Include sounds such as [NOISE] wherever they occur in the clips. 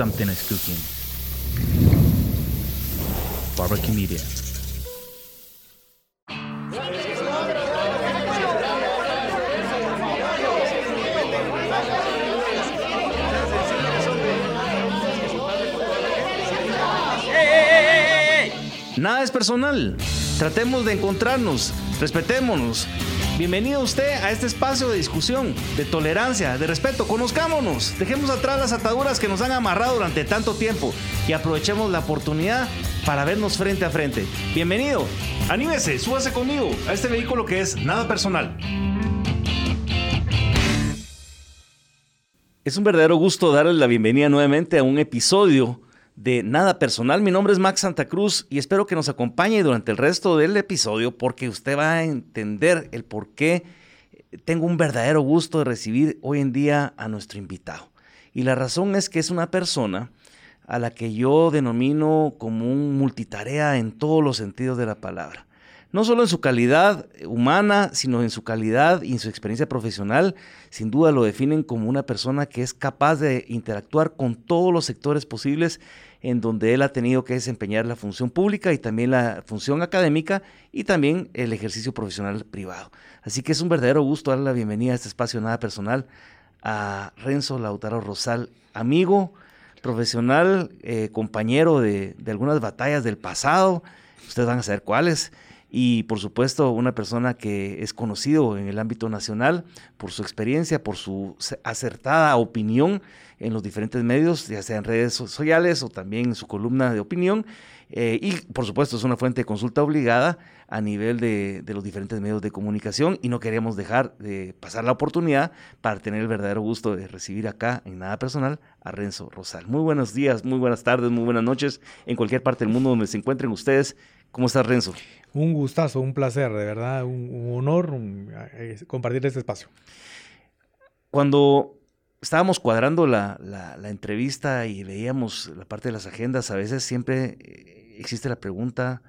something is cooking. Barbecue Media. Nada es personal. Tratemos de encontrarnos, respetémonos. Bienvenido usted a este espacio de discusión, de tolerancia, de respeto. Conozcámonos, dejemos atrás las ataduras que nos han amarrado durante tanto tiempo y aprovechemos la oportunidad para vernos frente a frente. Bienvenido, anímese, súbase conmigo a este vehículo que es nada personal. Es un verdadero gusto darles la bienvenida nuevamente a un episodio de Nada Personal. Mi nombre es Max Santa Cruz y espero que nos acompañe durante el resto del episodio porque usted va a entender el por qué tengo un verdadero gusto de recibir hoy en día a nuestro invitado. Y la razón es que es una persona a la que yo denomino como un multitarea en todos los sentidos de la palabra no solo en su calidad humana, sino en su calidad y en su experiencia profesional, sin duda lo definen como una persona que es capaz de interactuar con todos los sectores posibles en donde él ha tenido que desempeñar la función pública y también la función académica y también el ejercicio profesional privado. Así que es un verdadero gusto darle la bienvenida a este espacio Nada Personal a Renzo Lautaro Rosal, amigo, profesional, eh, compañero de, de algunas batallas del pasado, ustedes van a saber cuáles y por supuesto una persona que es conocido en el ámbito nacional por su experiencia, por su acertada opinión en los diferentes medios, ya sea en redes sociales o también en su columna de opinión. Eh, y por supuesto es una fuente de consulta obligada a nivel de, de, los diferentes medios de comunicación y no queremos dejar de pasar la oportunidad para tener el verdadero gusto de recibir acá en Nada Personal a Renzo Rosal. Muy buenos días, muy buenas tardes, muy buenas noches en cualquier parte del mundo donde se encuentren ustedes. ¿Cómo estás, Renzo? Un gustazo, un placer, de verdad, un, honor eh, compartir este espacio. Cuando estábamos cuadrando la, la, entrevista y veíamos la parte de las agendas, a veces siempre eh, existe la pregunta,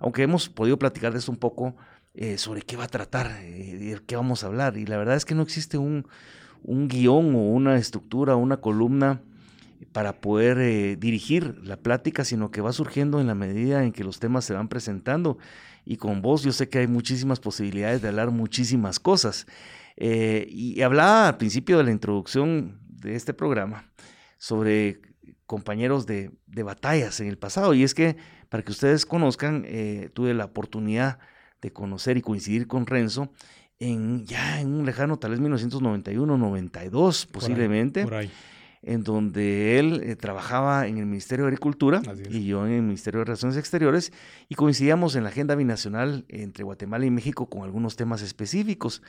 aunque hemos podido platicar de esto un poco, eh, sobre qué va a tratar, de qué vamos a hablar. Y la verdad es que no existe un, un guion o una estructura, una columna para poder dirigir la plática, sino que va surgiendo en la medida en que los temas se van presentando. Y con vos yo sé que hay muchísimas posibilidades de hablar muchísimas cosas. Eh, y hablaba al principio de la introducción de este programa sobre compañeros de, batallas en el pasado. Y es que, para que ustedes conozcan, eh, tuve la oportunidad de conocer y coincidir con Renzo en ya en un lejano, tal vez 1991, 92 posiblemente. por ahí en donde él eh, trabajaba en el Ministerio de Agricultura y yo en el Ministerio de Relaciones Exteriores y coincidíamos en la agenda binacional entre Guatemala y México con algunos temas específicos.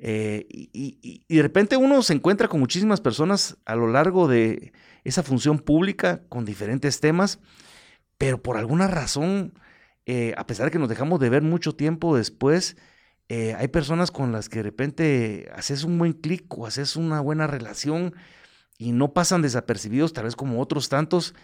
Eh, y, de repente uno se encuentra con muchísimas personas a lo largo de esa función pública con diferentes temas, pero por alguna razón, eh, a pesar de que nos dejamos de ver mucho tiempo después, hay personas con las que de repente haces un buen clic o haces una buena relación y no pasan desapercibidos, tal vez como otros tantos.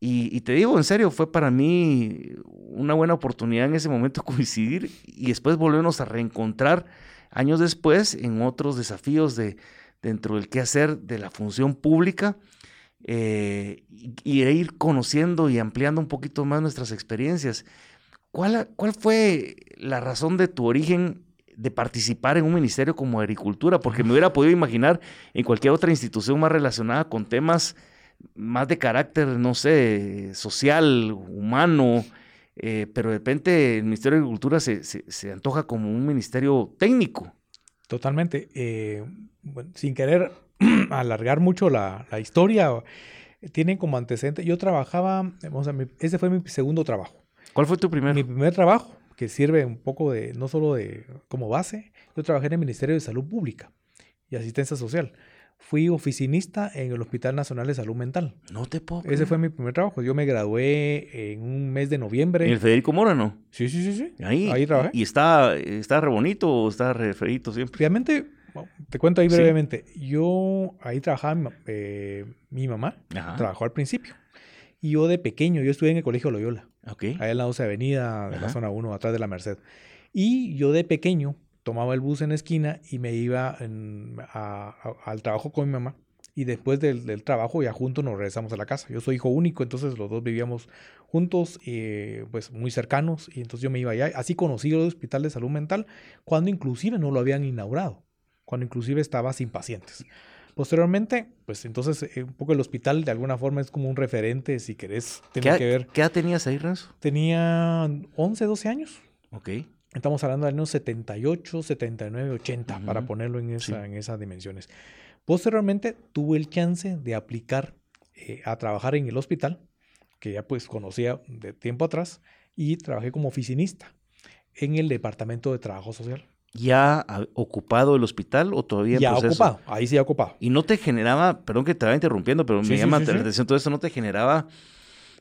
Y, te digo, en serio, fue para mí una buena oportunidad en ese momento [LAUGHS] coincidir y después volvernos a reencontrar años después en otros desafíos de, dentro del quehacer de la función pública eh, y, ir conociendo y ampliando un poquito más nuestras experiencias. ¿Cuál, ¿Cuál fue la razón de tu origen de participar en un ministerio como Agricultura, porque me hubiera podido imaginar en cualquier otra institución más relacionada con temas más de carácter, no sé, social, humano, eh, pero de repente el Ministerio de Agricultura se, se, antoja como un ministerio técnico. Totalmente. Eh, sin querer [CLEARS THROAT] alargar mucho la, la, historia, tienen como antecedente, yo trabajaba, ese fue mi segundo trabajo. ¿Cuál fue tu primer? Mi primer trabajo que sirve un poco de, no solo de como base, yo trabajé en el Ministerio de Salud Pública y Asistencia Social. Fui oficinista en el Hospital Nacional de Salud Mental. No te puedo. Ese fue mi primer trabajo. Yo me gradué en un mes de noviembre. ¿En el Federico Mora, no? Sí, sí, sí, sí. Ahí, ahí trabajé. ¿Y está, está re bonito o está re feito siempre? Realmente, te cuento ahí brevemente. Yo ahí trabajaba eh, mi mamá, trabajó al principio. Y yo de pequeño, yo estudié en el Colegio Loyola. Okay. Ahí en la 12 Avenida, de la zona 1, atrás de la Merced. Y yo de pequeño tomaba el bus en la esquina y me iba al trabajo con mi mamá. y después del, trabajo ya juntos nos regresamos a la casa. Yo soy hijo único, entonces los dos vivíamos juntos, eh, pues muy cercanos, y entonces yo me iba allá. Así conocí el Hospital de Salud Mental, cuando inclusive no lo habían inaugurado, cuando inclusive estaba sin pacientes. Posteriormente, pues entonces eh, un poco el hospital de alguna forma es como un referente, si querés, tiene que ver. ¿Qué edad tenías ahí, Renzo? Tenía 11, 12 años. Ok. Estamos hablando de años 78, 79, 80, para ponerlo en, esa, en esas dimensiones. Posteriormente tuve el chance de aplicar eh, a trabajar en el hospital, que ya pues conocía de tiempo atrás, y trabajé como oficinista en el Departamento de Trabajo Social ya ocupado el hospital o todavía en ya ocupado, ahí sí ha ocupado. Y no te generaba, perdón que te estaba interrumpiendo, pero me llama la atención todo esto, no te generaba,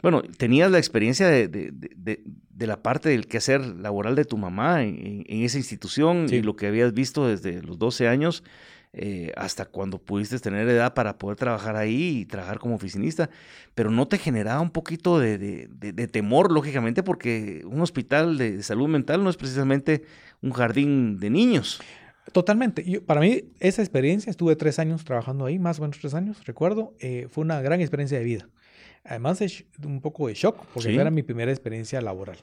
bueno, tenías la experiencia de, de, de, de la parte del quehacer laboral de tu mamá en, en esa institución y lo que habías visto desde los 12 años eh, hasta cuando pudiste tener edad para poder trabajar ahí y trabajar como oficinista, pero no te generaba un poquito de, temor, lógicamente, porque un hospital de salud mental no es precisamente un jardín de niños. Totalmente. para mí, esa experiencia, estuve tres años trabajando ahí, más o menos tres años, recuerdo, eh, fue una gran experiencia de vida. Además, es un poco de shock, porque era mi primera experiencia laboral.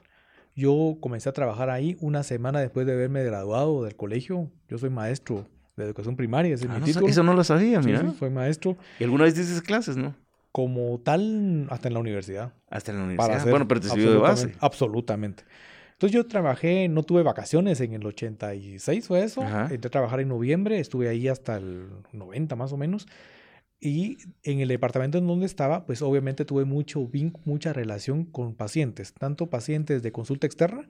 Yo comencé a trabajar ahí una semana después de haberme graduado del colegio. Yo soy maestro de educación primaria, ese es ah, mi título. Eso no lo sabía, mira. Sí, soy maestro. ¿Y alguna vez dices clases, no? Como tal, hasta en la universidad. Hasta en la universidad. bueno, pero te sirvió de base. Absolutamente. Entonces yo trabajé, no tuve vacaciones en el 86, fue eso. Entré a trabajar en noviembre, estuve ahí hasta el 90 más o menos. Y en el departamento en donde estaba, pues obviamente tuve mucho, mucha relación con pacientes, tanto pacientes de consulta externa,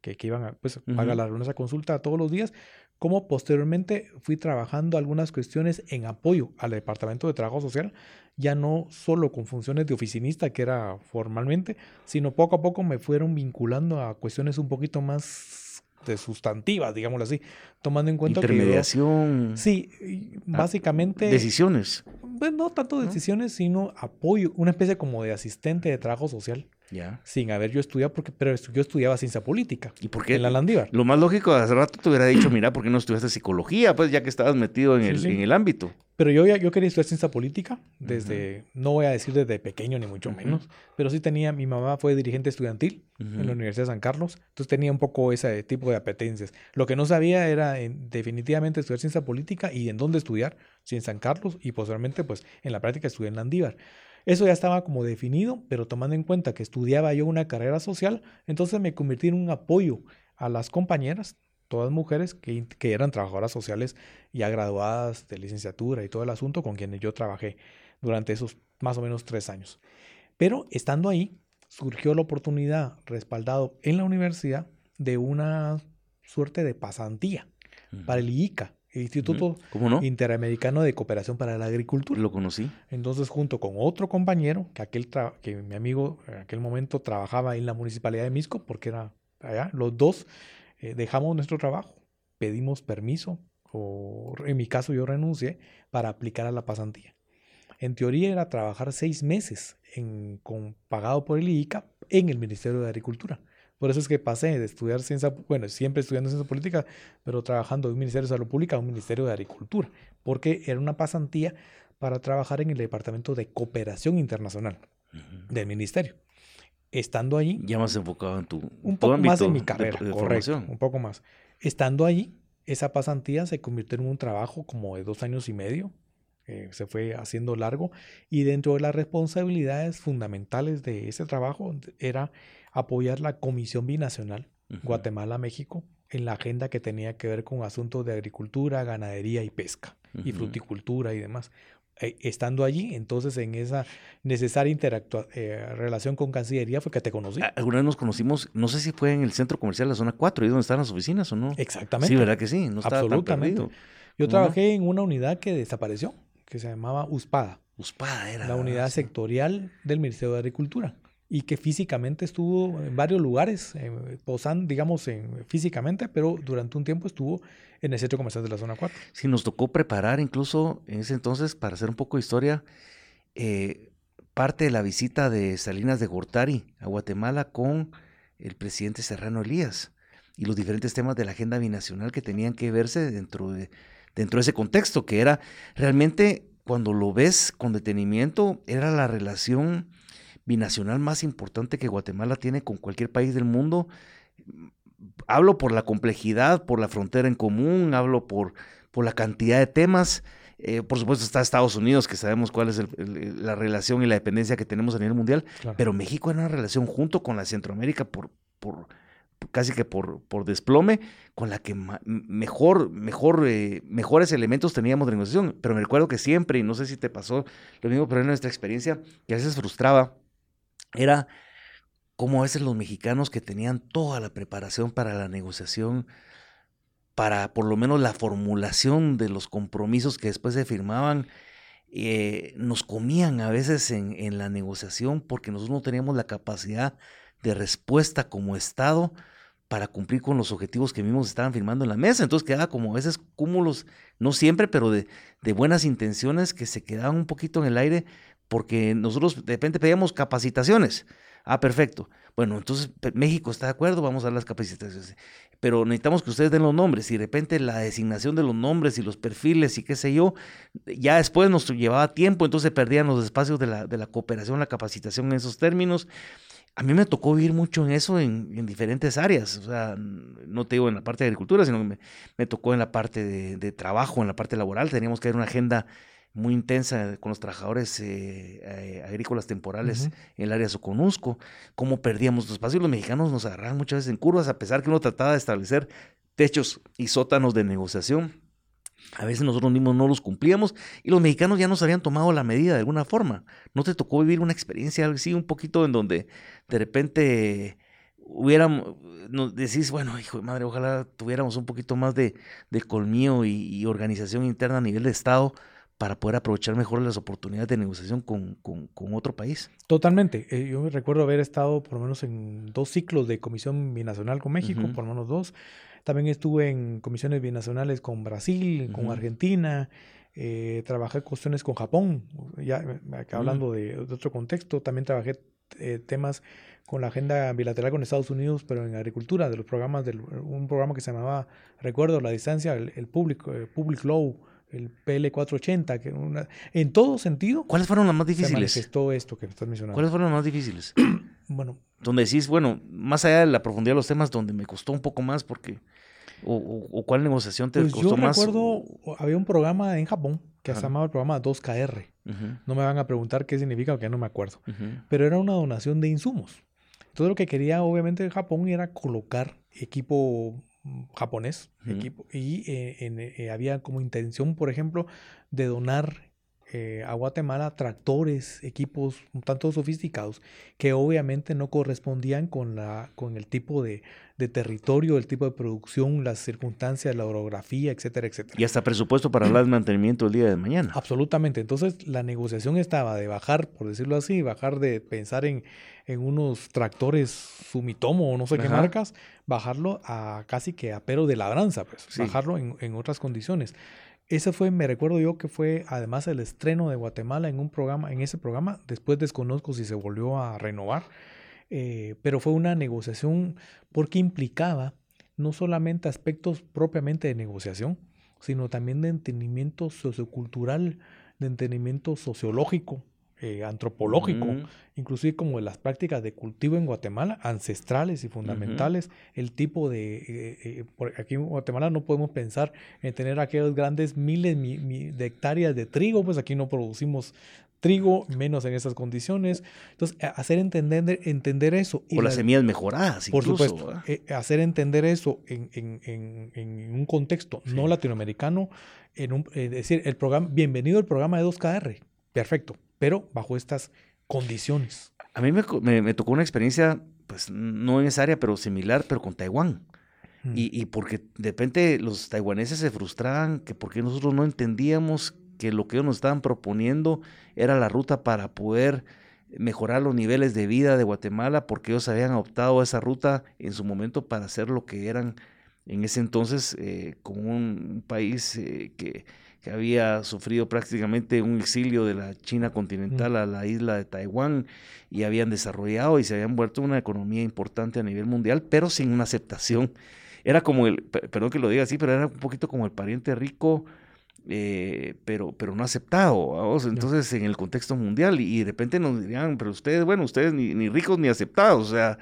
que, que iban a, pues, pagar la esa consulta todos los días, como posteriormente fui trabajando algunas cuestiones en apoyo al Departamento de Trabajo Social, ya no solo con funciones de oficinista, que era formalmente, sino poco a poco me fueron vinculando a cuestiones un poquito más de sustantivas, digámoslo así, tomando en cuenta Intermediación. que... sí, ah, básicamente... Decisiones. Pues no tanto decisiones, sino apoyo, una especie como de asistente de trabajo social sin haber yo estudiado, porque, pero yo estudiaba ciencia política. ¿Y por qué? En la Landívar. Lo más lógico, hace rato te hubiera dicho, mira, ¿por qué no estudiaste psicología? Pues ya que estabas metido en, el, en el ámbito. Pero yo, yo quería estudiar ciencia política desde, no voy a decir desde pequeño ni mucho menos, pero sí tenía, mi mamá fue dirigente estudiantil en la Universidad de San Carlos, entonces tenía un poco ese tipo de apetencias. Lo que no sabía era definitivamente estudiar ciencia política y en dónde estudiar, si en San Carlos y posteriormente pues en la práctica estudié en Landívar. Eso ya estaba como definido, pero tomando en cuenta que estudiaba yo una carrera social, entonces me convertí en un apoyo a las compañeras, todas mujeres que, eran trabajadoras sociales ya graduadas de licenciatura y todo el asunto con quienes yo trabajé durante esos más o menos tres años. Pero estando ahí, surgió la oportunidad, respaldado en la universidad, de una suerte de pasantía para el IICA, el Instituto Interamericano de Cooperación para la Agricultura. Lo conocí. Entonces, junto con otro compañero, que aquel que mi amigo en aquel momento trabajaba en la municipalidad de Misco, porque era allá, los dos eh, dejamos nuestro trabajo, pedimos permiso, o en mi caso yo renuncié, para aplicar a la pasantía. En teoría era trabajar seis meses en, con, pagado por el IICA en el Ministerio de Agricultura. Por eso es que pasé de estudiar ciencia, bueno, siempre estudiando ciencia política, pero trabajando en un Ministerio de Salud Pública a un Ministerio de Agricultura, porque era una pasantía para trabajar en el Departamento de Cooperación Internacional del Ministerio. Estando allí... Ya más enfocado en tu... Un poco más en mi carrera, correcto, un poco más. Estando allí, esa pasantía se convirtió en un trabajo como de dos años y medio, eh, se fue haciendo largo, y dentro de las responsabilidades fundamentales de ese trabajo era apoyar la Comisión Binacional Guatemala-México en la agenda que tenía que ver con asuntos de agricultura, ganadería y pesca, y fruticultura y demás. Eh, estando allí, entonces en esa necesaria eh, relación con Cancillería fue que te conocí. Alguna vez nos conocimos, no sé si fue en el centro comercial de la zona 4, ahí donde están las oficinas o no. Exactamente. Sí, ¿verdad que sí? No estaba Absolutamente. Yo trabajé en una unidad que desapareció, que se llamaba USPADA. USPADA era. La unidad sectorial del Ministerio de Agricultura y que físicamente estuvo en varios lugares, eh, posando, digamos, en, físicamente, pero durante un tiempo estuvo en el centro comercial de la zona 4. Sí, nos tocó preparar incluso en ese entonces, para hacer un poco de historia, eh, parte de la visita de Salinas de Gortari a Guatemala con el presidente Serrano Elías y los diferentes temas de la agenda binacional que tenían que verse dentro de, dentro de ese contexto, que era realmente cuando lo ves con detenimiento, era la relación binacional más importante que Guatemala tiene con cualquier país del mundo. Hablo por la complejidad, por la frontera en común, hablo por, por la cantidad de temas. Eh, por supuesto está Estados Unidos, que sabemos cuál es la relación y la dependencia que tenemos a nivel mundial, pero México era una relación junto con la Centroamérica por, por casi que por, por desplome, con la que mejor, mejor, eh, mejores elementos teníamos de negociación. Pero me recuerdo que siempre, y no sé si te pasó lo mismo, pero en nuestra experiencia, que a veces frustraba, era como a veces los mexicanos que tenían toda la preparación para la negociación, para por lo menos la formulación de los compromisos que después se firmaban, eh, nos comían a veces en, en, la negociación porque nosotros no teníamos la capacidad de respuesta como Estado para cumplir con los objetivos que mismos estaban firmando en la mesa. Entonces quedaba como a veces cúmulos, no siempre, pero de, de buenas intenciones que se quedaban un poquito en el aire porque nosotros de repente pedíamos capacitaciones. Ah, perfecto. Bueno, entonces México está de acuerdo, vamos a dar las capacitaciones. Pero necesitamos que ustedes den los nombres y de repente la designación de los nombres y los perfiles y qué sé yo, ya después nos llevaba tiempo, entonces perdían los espacios de la, de la cooperación, la capacitación en esos términos. A mí me tocó vivir mucho en eso en, diferentes áreas. O sea, no te digo en la parte de agricultura, sino que me, tocó en la parte de, de, trabajo, en la parte laboral. Teníamos que ver una agenda muy intensa con los trabajadores eh, eh, agrícolas temporales en el área de Soconusco, cómo perdíamos los espacios. Los mexicanos nos agarraban muchas veces en curvas, a pesar que uno trataba de establecer techos y sótanos de negociación. A veces nosotros mismos no los cumplíamos y los mexicanos ya nos habían tomado la medida de alguna forma. ¿No te tocó vivir una experiencia así un poquito en donde de repente hubiéramos, nos decís, bueno, hijo de madre, ojalá tuviéramos un poquito más de, de colmillo y, organización interna a nivel de Estado para poder aprovechar mejor las oportunidades de negociación con, otro país. Totalmente. Eh, yo recuerdo haber estado por lo menos en dos ciclos de Comisión Binacional con México, por lo menos dos. También estuve en comisiones binacionales con Brasil, con Argentina. Eh, trabajé cuestiones con Japón, ya acá hablando de, otro contexto. También trabajé eh, temas con la agenda bilateral con Estados Unidos, pero en agricultura, de los programas, del, un programa que se llamaba, recuerdo, la distancia, el, el Public, Public Law el PL480, que una, en todo sentido. ¿Cuáles fueron las más difíciles? Se todo esto que estás mencionando. ¿Cuáles fueron las más difíciles? [CLEARS THROAT] bueno. Donde decís, bueno, más allá de la profundidad de los temas, donde me costó un poco más, porque. ¿O, cuál negociación te pues costó más? Yo recuerdo, había un programa en Japón que se llamaba el programa 2KR. No me van a preguntar qué significa, porque ya no me acuerdo. Pero era una donación de insumos. Todo lo que quería, obviamente, Japón era colocar equipo japonés equipo, y eh, eh, había como intención, por ejemplo, de donar eh, a Guatemala tractores, equipos un tanto sofisticados que obviamente no correspondían con, la, con el tipo de, de territorio, el tipo de producción, las circunstancias, la orografía, etcétera, etcétera. Y hasta presupuesto para el [CLEARS THROAT] mantenimiento el día de mañana. Absolutamente. Entonces la negociación estaba de bajar, por decirlo así, bajar de pensar en, en unos tractores Sumitomo o no sé qué marcas, bajarlo a casi que a pero de labranza, pues, bajarlo en, en otras condiciones. Ese fue, me recuerdo yo que fue además el estreno de Guatemala en un programa, en ese programa, después desconozco si se volvió a renovar, eh, pero fue una negociación porque implicaba no solamente aspectos propiamente de negociación, sino también de entendimiento sociocultural, de entendimiento sociológico, eh, antropológico, inclusive como de las prácticas de cultivo en Guatemala, ancestrales y fundamentales, el tipo de... Eh, eh, aquí en Guatemala no podemos pensar en tener aquellos grandes miles de hectáreas de trigo, pues aquí no producimos trigo, menos en esas condiciones. Entonces, hacer entender, entender eso. o las semillas mejoradas, Por supuesto. hacer entender eso en, en, en, un contexto no latinoamericano, en un, es decir, el programa, bienvenido al programa de 2KR. Perfecto pero bajo estas condiciones. A mí me, tocó una experiencia, pues no en esa área, pero similar, pero con Taiwán. Mm. Y, porque de repente los taiwaneses se frustraban que porque nosotros no entendíamos que lo que ellos nos estaban proponiendo era la ruta para poder mejorar los niveles de vida de Guatemala, porque ellos habían optado esa ruta en su momento para hacer lo que eran en ese entonces eh, como un, país eh, que que había sufrido prácticamente un exilio de la China continental a la isla de Taiwán y habían desarrollado y se habían vuelto una economía importante a nivel mundial, pero sin una aceptación. Era como el, perdón que lo diga así, pero era un poquito como el pariente rico eh, pero, pero no aceptado. Entonces, en el contexto mundial, y, de repente nos dirían, pero ustedes, bueno, ustedes ni, ricos ni aceptados, o sea,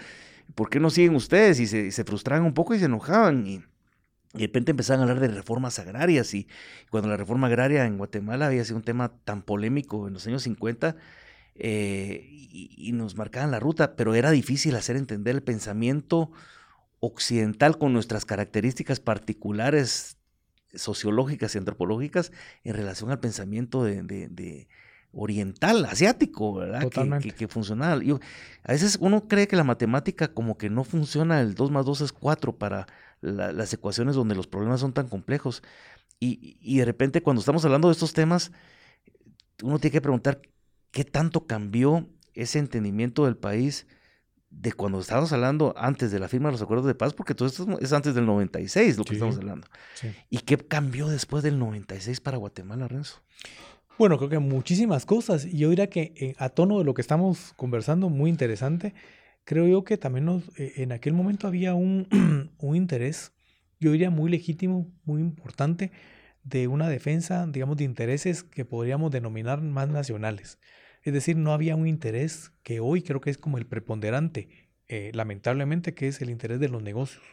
¿por qué no siguen ustedes? Y se, se frustraban un poco y se enojaban. Y, de repente empezaban a hablar de reformas agrarias. Y cuando la reforma agraria en Guatemala había sido un tema tan polémico en los años 50, eh, y, nos marcaban la ruta, pero era difícil hacer entender el pensamiento occidental con nuestras características particulares sociológicas y antropológicas en relación al pensamiento de, oriental, asiático, ¿verdad? Que, que, funcionaba. a veces uno cree que la matemática como que no funciona, el 2 más 2 es 4 para las ecuaciones donde los problemas son tan complejos. Y, y de repente cuando estamos hablando de estos temas, uno tiene que preguntar qué tanto cambió ese entendimiento del país de cuando estábamos hablando antes de la firma de los acuerdos de paz, porque todo esto es antes del 96 lo que estamos hablando. ¿Y qué cambió después del 96 para Guatemala, Renzo? Bueno, creo que muchísimas cosas. Y yo diría que eh, a tono de lo que estamos conversando, muy interesante, creo yo que también nos, eh, en aquel momento había un, [CLEARS THROAT] un interés, yo diría muy legítimo, muy importante, de una defensa, digamos, de intereses que podríamos denominar más nacionales. Es decir, no había un interés que hoy creo que es como el preponderante, eh, lamentablemente, que es el interés de los negocios,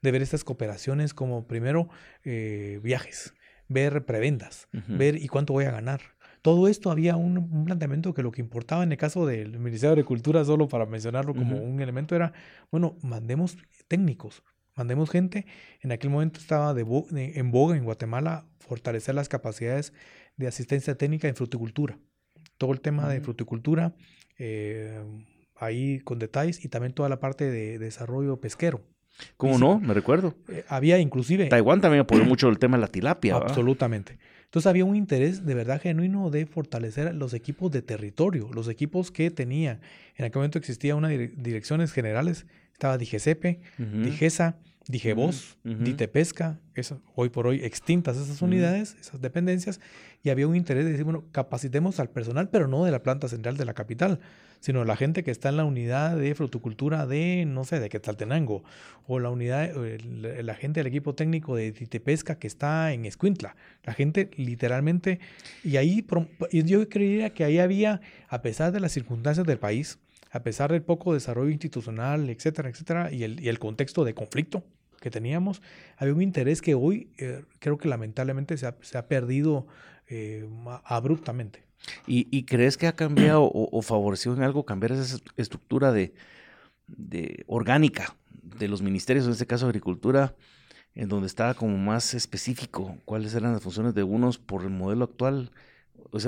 de ver estas cooperaciones como primero eh, viajes, ver prebendas, ver y cuánto voy a ganar. Todo esto había un, planteamiento que lo que importaba en el caso del Ministerio de Agricultura, solo para mencionarlo como un elemento, era, bueno, mandemos técnicos, mandemos gente. En aquel momento estaba de en boga en Guatemala fortalecer las capacidades de asistencia técnica en fruticultura todo el tema de fruticultura, eh, ahí con detalles, y también toda la parte de desarrollo pesquero. ¿Cómo no? Me recuerdo. Eh, había inclusive... Taiwán también apoyó mucho el tema de la tilapia. Absolutamente. Entonces había un interés de verdad genuino de fortalecer los equipos de territorio, los equipos que tenía. En aquel momento existía una direcciones generales, estaba DIGESEPE, DIGESA, DIGEVOS, DITEPESCA, hoy por hoy extintas esas unidades, esas dependencias, y había un interés de decir, bueno, capacitemos al personal, pero no de la planta central de la capital, sino la gente que está en la unidad de fruticultura de, no sé, de Quetzaltenango, o la unidad, la gente del equipo técnico de Titepesca que está en Escuintla. La gente literalmente, y ahí yo creería que ahí había, a pesar de las circunstancias del país, a pesar del poco desarrollo institucional, etcétera, etcétera, y el, y el contexto de conflicto que teníamos, había un interés que hoy eh, creo que lamentablemente se ha, perdido eh, abruptamente. ¿Y, crees que ha cambiado o, favorecido en algo cambiar esa estructura de, orgánica de los ministerios, en este caso Agricultura, en donde estaba como más específico cuáles eran las funciones de unos por el modelo actual?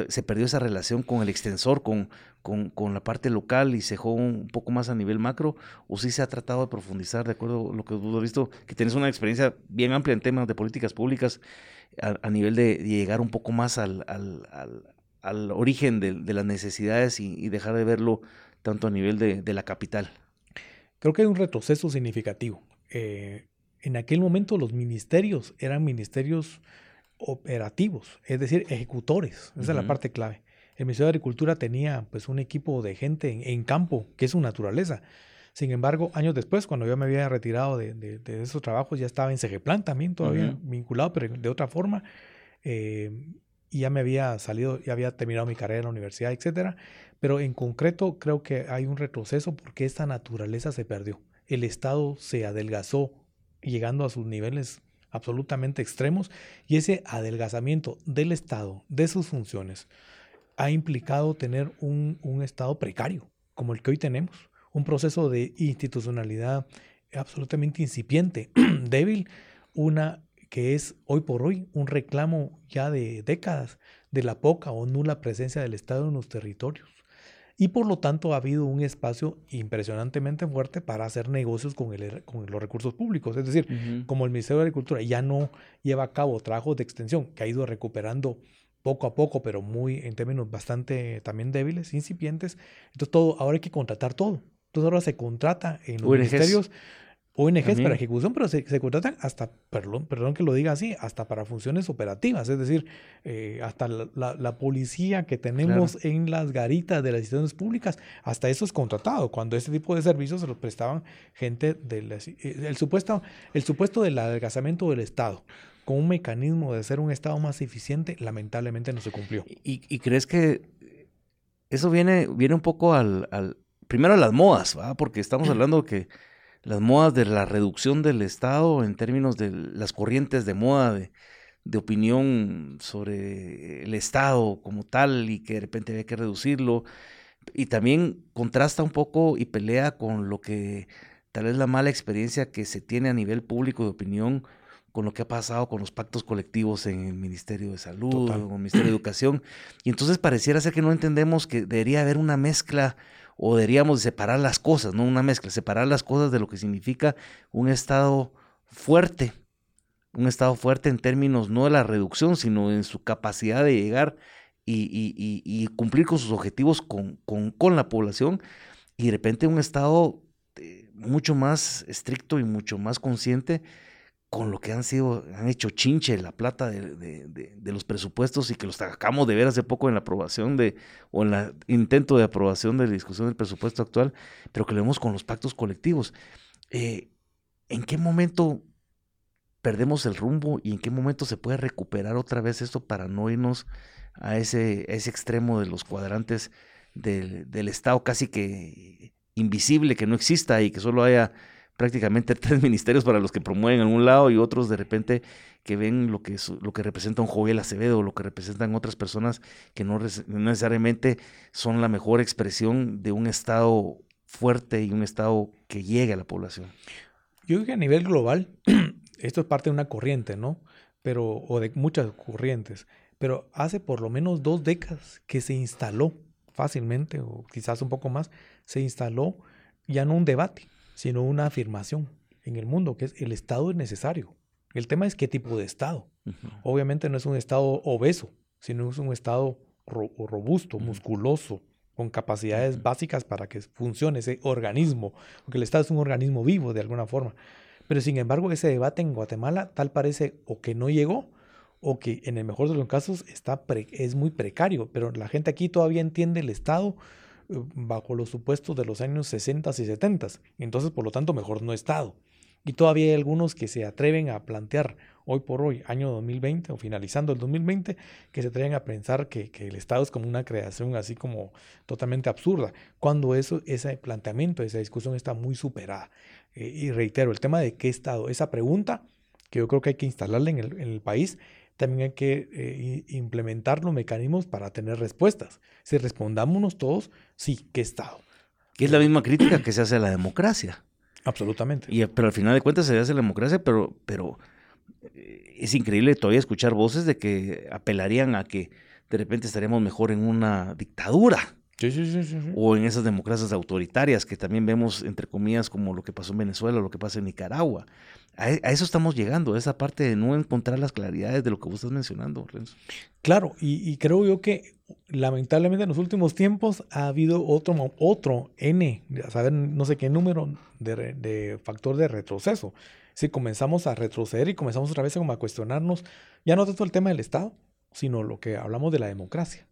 Se perdió esa relación con el extensor, con, con, la parte local y se dejó un poco más a nivel macro, o sí se ha tratado de profundizar, de acuerdo a lo que tú has visto, que tienes una experiencia bien amplia en temas de políticas públicas, a, nivel de, llegar un poco más al, al, origen de, las necesidades y, dejar de verlo tanto a nivel de, la capital. Creo que hay un retroceso significativo. Eh, en aquel momento los ministerios eran ministerios operativos, es decir, ejecutores. Esa es la parte clave. El Ministerio de Agricultura tenía pues un equipo de gente en, en campo, que es su naturaleza. Sin embargo, años después, cuando yo me había retirado de, esos trabajos, ya estaba en Segeplan también, todavía vinculado, pero de otra forma. Eh, y ya me había salido, ya había terminado mi carrera en la universidad, etcétera. Pero en concreto creo que hay un retroceso porque esta naturaleza se perdió. El Estado se adelgazó, llegando a sus niveles absolutamente extremos, y ese adelgazamiento del Estado, de sus funciones, ha implicado tener un, Estado precario, como el que hoy tenemos un proceso de institucionalidad absolutamente incipiente, [CLEARS THROAT] débil, una que es hoy por hoy un reclamo ya de décadas de la poca o nula presencia del Estado en los territorios. Y por lo tanto ha habido un espacio impresionantemente fuerte para hacer negocios con, el, con los recursos públicos. Es decir, como el Ministerio de Agricultura ya no lleva a cabo trabajos de extensión, que ha ido recuperando poco a poco, pero muy en términos bastante también débiles, incipientes. Entonces todo, ahora hay que contratar todo. Entonces ahora se contrata en los ministerios ONGs para ejecución, pero se, contratan hasta, perdón, perdón que lo diga así, hasta para funciones operativas, es decir, eh, hasta la, policía que tenemos en las garitas de las instituciones públicas, hasta eso es contratado, cuando ese tipo de servicios se los prestaban gente del eh, el supuesto, el supuesto del adelgazamiento del Estado con un mecanismo de ser un Estado más eficiente, lamentablemente no se cumplió. ¿Y, crees que eso viene, viene un poco al, al primero a las modas, ¿va? porque estamos [CLEARS THROAT] hablando que las modas de la reducción del Estado en términos de las corrientes de moda de, opinión sobre el Estado como tal y que de repente había que reducirlo. Y también contrasta un poco y pelea con lo que tal vez la mala experiencia que se tiene a nivel público de opinión con lo que ha pasado con los pactos colectivos en el Ministerio de Salud o el Ministerio de Educación. Y entonces pareciera ser que no entendemos que debería haber una mezcla o deberíamos separar las cosas, no una mezcla, separar las cosas de lo que significa un Estado fuerte, un Estado fuerte en términos no de la reducción, sino en su capacidad de llegar y, cumplir con sus objetivos con, la población, y de repente un Estado eh, mucho más estricto y mucho más consciente con lo que han sido, han hecho chinche la plata de, los presupuestos y que los acabamos de ver hace poco en la aprobación de, o en el intento de aprobación de la discusión del presupuesto actual, pero que lo vemos con los pactos colectivos. Eh, ¿En qué momento perdemos el rumbo y en qué momento se puede recuperar otra vez esto para no irnos a ese, ese extremo de los cuadrantes del, del Estado casi que invisible, que no exista y que solo haya prácticamente [LAUGHS] tres ministerios para los que promueven en un lado y otros de repente que ven lo que, lo que representa un Joel Acevedo, lo que representan otras personas que no, necesariamente son la mejor expresión de un Estado fuerte y un Estado que llegue a la población. Yo creo que a nivel global, [CLEARS THROAT] esto es parte de una corriente, ¿no? Pero, o de muchas corrientes, pero hace por lo menos dos décadas que se instaló fácilmente, o quizás un poco más, se instaló ya no un debate, sino una afirmación en el mundo, que es el Estado es necesario. El tema es qué tipo de Estado. Obviamente no es un Estado obeso, sino es un Estado robusto, musculoso, con capacidades básicas para que funcione ese organismo, porque el Estado es un organismo vivo de alguna forma. Pero sin embargo, ese debate en Guatemala tal parece o que no llegó o que en el mejor de los casos está es muy precario, pero la gente aquí todavía entiende el Estado bajo los supuestos de los años 60 y 70. Entonces, por lo tanto, mejor no Estado. Y todavía hay algunos que se atreven a plantear hoy por hoy, año 2020 o finalizando el 2020, que se atreven a pensar que, el Estado es como una creación así como totalmente absurda, cuando eso, ese planteamiento, esa discusión está muy superada. Eh, y reitero, el tema de qué Estado, esa pregunta que yo creo que hay que instalarla en el, en el país, también hay que eh, implementar los mecanismos para tener respuestas. Si respondámonos todos, sí, ¿qué Estado? Que es la misma crítica que se hace a la democracia. Absolutamente. Y, pero al final de cuentas se hace la democracia, pero, pero eh, es increíble todavía escuchar voces de que apelarían a que de repente estaríamos mejor en una dictadura. Sí, sí, sí, sí, O en esas democracias autoritarias que también vemos, entre comillas, como lo que pasó en Venezuela, lo que pasa en Nicaragua. A, eso estamos llegando, esa parte de no encontrar las claridades de lo que vos estás mencionando, Renzo. Claro, y, creo yo que lamentablemente en los últimos tiempos ha habido otro, otro N, a saber no sé qué número de, factor de retroceso. Si comenzamos a retroceder y comenzamos otra vez como a cuestionarnos, ya no tanto el tema del Estado, sino lo que hablamos de la democracia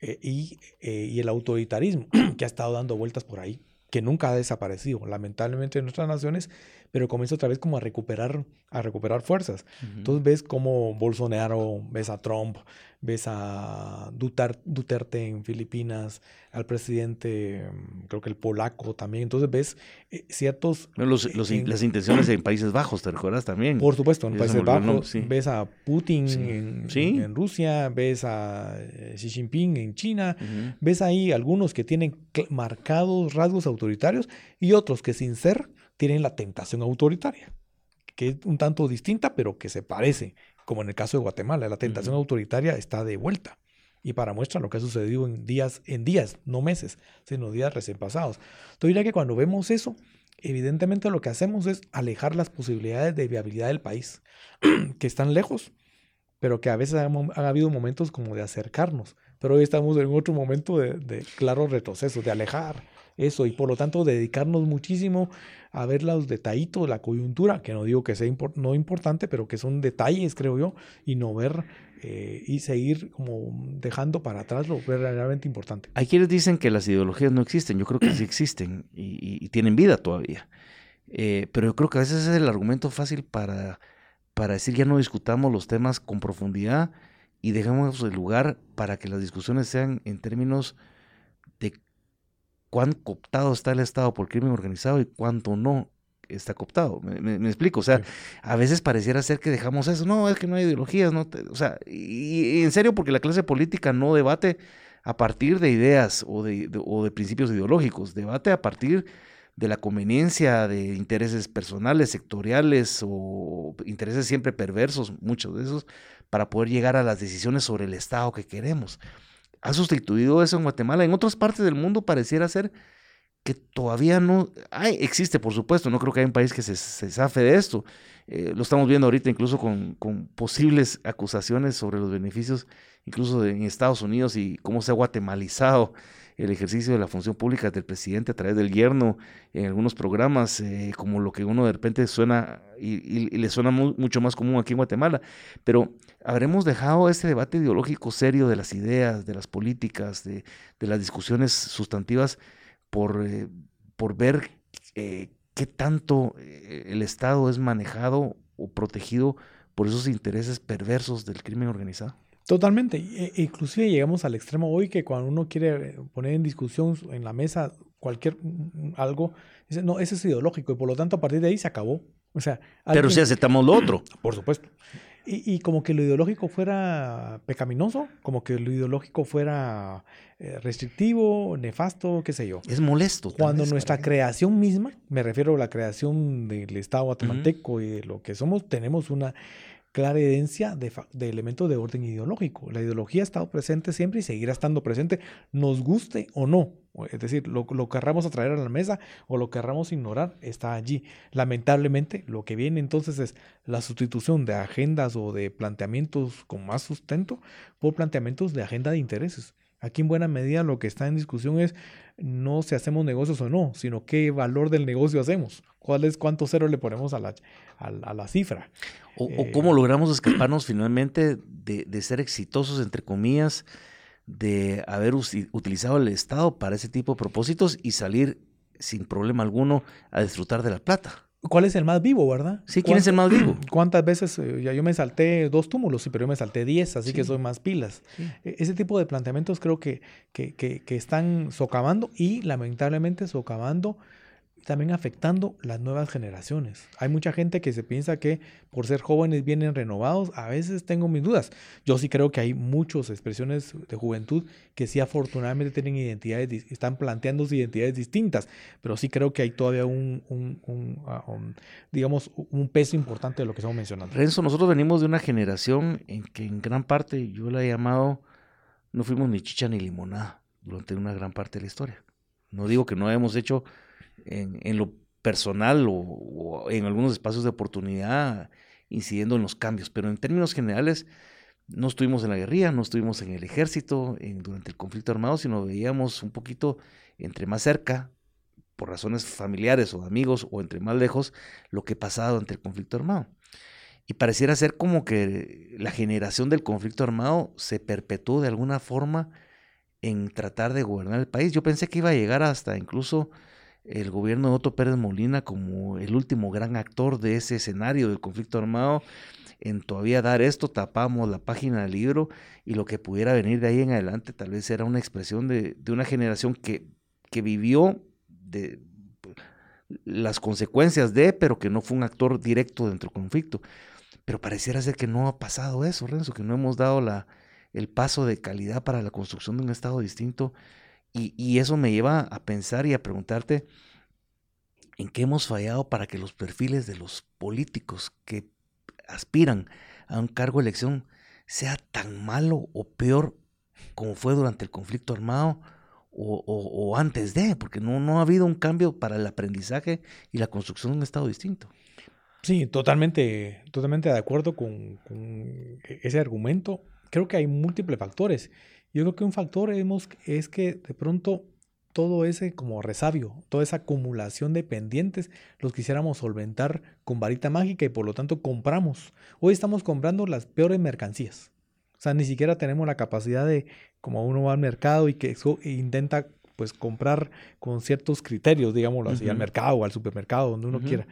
eh, y, eh, y el autoritarismo [CLEARS THROAT] que ha estado dando vueltas por ahí que nunca ha desaparecido, lamentablemente, en nuestras naciones, pero comienza otra vez como a recuperar, a recuperar fuerzas. Entonces ves como Bolsonaro, ves a Trump, ves a Duterte en Filipinas, al presidente, mm, creo que el polaco también. Entonces ves eh, ciertos... las intenciones en Países Bajos, ¿te recuerdas también? Por supuesto, en Países Bajos. Ves a Putin En, en, Rusia, ves a eh, Xi Jinping en China, ves ahí algunos que tienen marcados rasgos autoritarios y otros que sin ser tienen la tentación autoritaria, que es un tanto distinta, pero que se parece, como en el caso de Guatemala. La tentación autoritaria está de vuelta. Y para muestra lo que ha sucedido en días, en días, no meses, sino días recién pasados. Entonces diría que cuando vemos eso, evidentemente lo que hacemos es alejar las posibilidades de viabilidad del país, [CLEARS THROAT] que están lejos, pero que a veces ha, habido momentos como de acercarnos pero hoy estamos en otro momento de, de claro retroceso, de alejar eso y por lo tanto dedicarnos muchísimo a ver los detallitos, la coyuntura, que no digo que sea no importante, pero que son detalles, creo yo, y no ver eh, y seguir como dejando para atrás lo verdaderamente importante. Hay quienes dicen que las ideologías no existen, yo creo que sí existen y, tienen vida todavía, eh, pero yo creo que a veces es el argumento fácil para, para decir ya no discutamos los temas con profundidad y dejemos el lugar para que las discusiones sean en términos cuán cooptado está el Estado por crimen organizado y cuánto no está cooptado. Me, explico, o sea, a veces pareciera ser que dejamos eso, no, es que no hay ideologías, no, o sea, y, en serio porque la clase política no debate a partir de ideas o de, o de principios ideológicos, debate a partir de la conveniencia de intereses personales, sectoriales o intereses siempre perversos, muchos de esos, para poder llegar a las decisiones sobre el Estado que queremos ha sustituido eso en Guatemala. En otras partes del mundo pareciera ser que todavía no... Hay, existe, por supuesto, no creo que haya un país que se, se zafe de esto. Eh, lo estamos viendo ahorita incluso con, con, posibles acusaciones sobre los beneficios, incluso en Estados Unidos y cómo se ha guatemalizado el ejercicio de la función pública del presidente a través del yerno en algunos programas, eh, como lo que uno de repente suena y, le suena mucho más común aquí en Guatemala. Pero habremos dejado este debate ideológico serio de las ideas, de las políticas, de, las discusiones sustantivas por, eh, por ver eh, qué tanto el Estado es manejado o protegido por esos intereses perversos del crimen organizado. Totalmente. E, inclusive llegamos al extremo hoy que cuando uno quiere poner en discusión en la mesa cualquier mm, algo, dice, no, ese es ideológico y por lo tanto a partir de ahí se acabó. O sea, Pero si aceptamos lo otro. [CLEARS THROAT] Por supuesto. Y, y, como que lo ideológico fuera pecaminoso, como que lo ideológico fuera eh, restrictivo, nefasto, qué sé yo. Es molesto. Cuando nuestra creación misma, me refiero a la creación del Estado guatemalteco y de lo que somos, tenemos una clara evidencia de, de, elementos de orden ideológico. La ideología ha estado presente siempre y seguirá estando presente, nos guste o no. Es decir, lo, lo querramos atraer a la mesa o lo querramos ignorar, está allí. Lamentablemente, lo que viene entonces es la sustitución de agendas o de planteamientos con más sustento por planteamientos de agenda de intereses. Aquí en buena medida lo que está en discusión es no si hacemos negocios o no, sino qué valor del negocio hacemos, cuál es cuánto cero le ponemos a la, a, la cifra. O, eh, cómo logramos escaparnos finalmente de, ser exitosos, entre comillas, de haber utilizado el Estado para ese tipo de propósitos y salir sin problema alguno a disfrutar de la plata. ¿Cuál es el más vivo, verdad? Sí, ¿quién es el más vivo? [CLEARS THROAT] ¿Cuántas veces? Eh, ya yo me salté dos túmulos, sí, pero yo me salté diez, así que soy más pilas. E, ese tipo de planteamientos creo que, que, que, que están socavando y lamentablemente socavando también afectando las nuevas generaciones. Hay mucha gente que se piensa que por ser jóvenes vienen renovados. A veces tengo mis dudas. Yo sí creo que hay muchas expresiones de juventud que sí afortunadamente tienen identidades, están planteando identidades distintas, pero sí creo que hay todavía un, un, ah, digamos, un peso importante de lo que estamos mencionando. Renzo, nosotros venimos de una generación en que en gran parte yo la he llamado, no fuimos ni chicha ni limonada durante una gran parte de la historia. No digo que no hemos hecho en, lo personal o, en algunos espacios de oportunidad incidiendo en los cambios, pero en términos generales no estuvimos en la guerrilla, no estuvimos en el ejército durante el conflicto armado, sino veíamos un poquito entre más cerca, por razones familiares o amigos, o entre más lejos, lo que pasaba durante el conflicto armado. Y pareciera ser como que la generación del conflicto armado se perpetuó de alguna forma en tratar de gobernar el país. Yo pensé que iba a llegar hasta incluso el gobierno de Otto Pérez Molina como el último gran actor de ese escenario del conflicto armado, en todavía dar esto, tapamos la página del libro y lo que pudiera venir de ahí en adelante tal vez era una expresión de, una generación que, que vivió de las consecuencias de, pero que no fue un actor directo dentro del conflicto. Pero pareciera ser que no ha pasado eso, Renzo, que no hemos dado el paso de calidad para la construcción de un Estado distinto y, eso me lleva a pensar y a preguntarte en qué hemos fallado para que los perfiles de los políticos que aspiran a un cargo de elección sea tan malo o peor como fue durante el conflicto armado o, antes de, porque no, no ha habido un cambio para el aprendizaje y la construcción de un Estado distinto. Sí, totalmente, totalmente de acuerdo con, con ese argumento. Creo que hay múltiples factores Yo creo que un factor hemos, es que de pronto todo ese como resabio, toda esa acumulación de pendientes, los quisiéramos solventar con varita mágica y por lo tanto compramos. Hoy estamos comprando las peores mercancías. O sea, ni siquiera tenemos la capacidad de, como uno va al mercado y que e intenta pues comprar con ciertos criterios, digámoslo así, al mercado o al supermercado, donde uno quiera.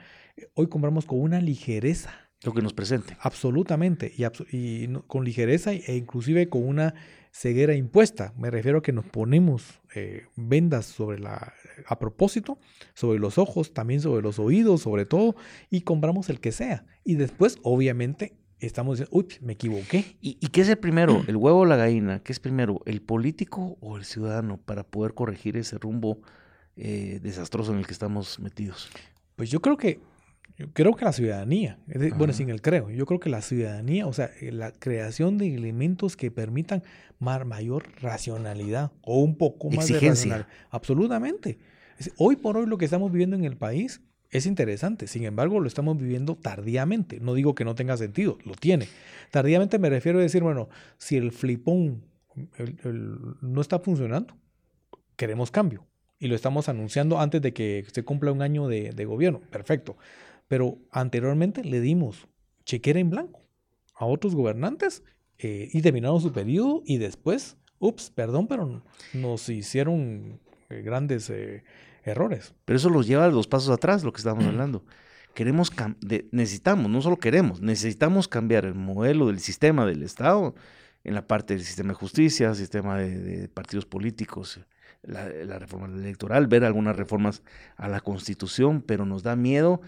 Hoy compramos con una ligereza. Lo que nos presente. Absolutamente. Y, y con ligereza e inclusive con una ceguera impuesta. Me refiero a que nos ponemos eh, vendas sobre la, a propósito, sobre los ojos, también sobre los oídos, sobre todo, y compramos el que sea. Y después, obviamente, estamos diciendo, uy, me equivoqué. ¿Y, qué es el primero? [CLEARS THROAT] ¿El huevo o la gallina? ¿Qué es primero? ¿El político o el ciudadano para poder corregir ese rumbo eh, desastroso en el que estamos metidos? Pues yo creo que yo creo que la ciudadanía, bueno, sin el creo, yo creo que la ciudadanía, o sea, eh, la creación de elementos que permitan mayor racionalidad o un poco más de racionalidad. Absolutamente. Hoy por hoy lo que estamos viviendo en el país es interesante, sin embargo lo estamos viviendo tardíamente. No digo que no tenga sentido, lo tiene. Tardíamente me refiero a decir, bueno, si el flipón no está funcionando, queremos cambio. Y lo estamos anunciando antes de que se cumpla un año de, de gobierno. Perfecto. Pero anteriormente le dimos chequera en blanco a otros gobernantes eh, y terminaron su periodo y después, ups, perdón, pero nos hicieron eh, grandes eh, errores. Pero eso los lleva a los pasos atrás, lo que estábamos [CLEARS THROAT] hablando. Queremos, necesitamos, no solo queremos, necesitamos cambiar el modelo del sistema del Estado en la parte del sistema de justicia, sistema de, partidos políticos, la, la, reforma electoral, ver algunas reformas a la constitución, pero nos da miedo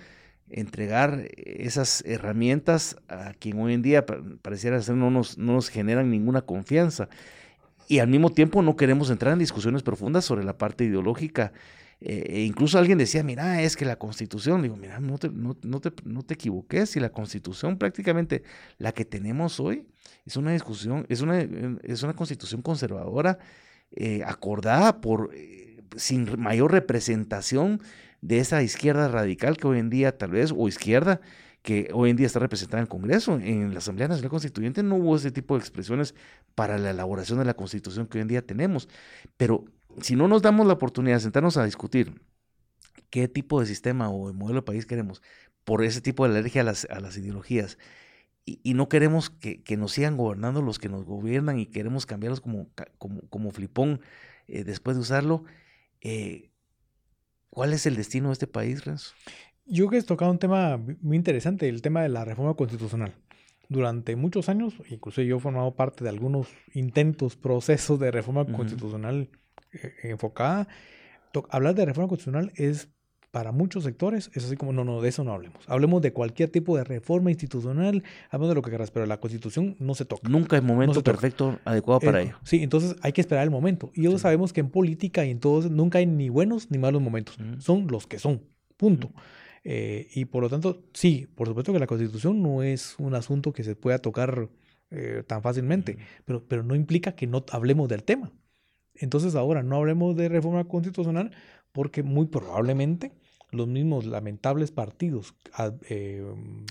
entregar esas herramientas a quien hoy en día pareciera ser no nos, no nos generan ninguna confianza. Y al mismo tiempo no queremos entrar en discusiones profundas sobre la parte ideológica. Eh, e incluso alguien decía, mira, es que la constitución, digo, mira, no te, no, te, no te equivoques, si la constitución prácticamente la que tenemos hoy es una discusión, es una, es una constitución conservadora eh, acordada por, eh, sin mayor representación de esa izquierda radical que hoy en día tal vez, o izquierda, que hoy en día está representada en el Congreso. En la Asamblea Nacional Constituyente no hubo ese tipo de expresiones para la elaboración de la Constitución que hoy en día tenemos. Pero si no nos damos la oportunidad de sentarnos a discutir qué tipo de sistema o de modelo de país queremos, por ese tipo de alergia a las, a las ideologías, y, no queremos que, nos sigan gobernando los que nos gobiernan y queremos cambiarlos como, como, como flipón eh, después de usarlo, eh, ¿Cuál es el destino de este país, Renzo? Yo que he tocado un tema muy interesante, el tema de la reforma constitucional. Durante muchos años, incluso yo he formado parte de algunos intentos, procesos de reforma constitucional eh, enfocada. hablar de reforma constitucional es para muchos sectores es así como, no, no, de eso no hablemos. Hablemos de cualquier tipo de reforma institucional, hablemos de lo que quieras, pero la constitución no se toca. Nunca hay momento perfecto, adecuado para ello. Sí, entonces hay que esperar el momento. Y todos sabemos que en política y en todo, nunca hay ni buenos ni malos momentos. Son los que son, punto. Eh, y por lo tanto, sí, por supuesto que la constitución no es un asunto que se pueda tocar eh, tan fácilmente, pero, pero no implica que no hablemos del tema. Entonces ahora no hablemos de reforma constitucional porque muy probablemente los mismos lamentables partidos. Eh,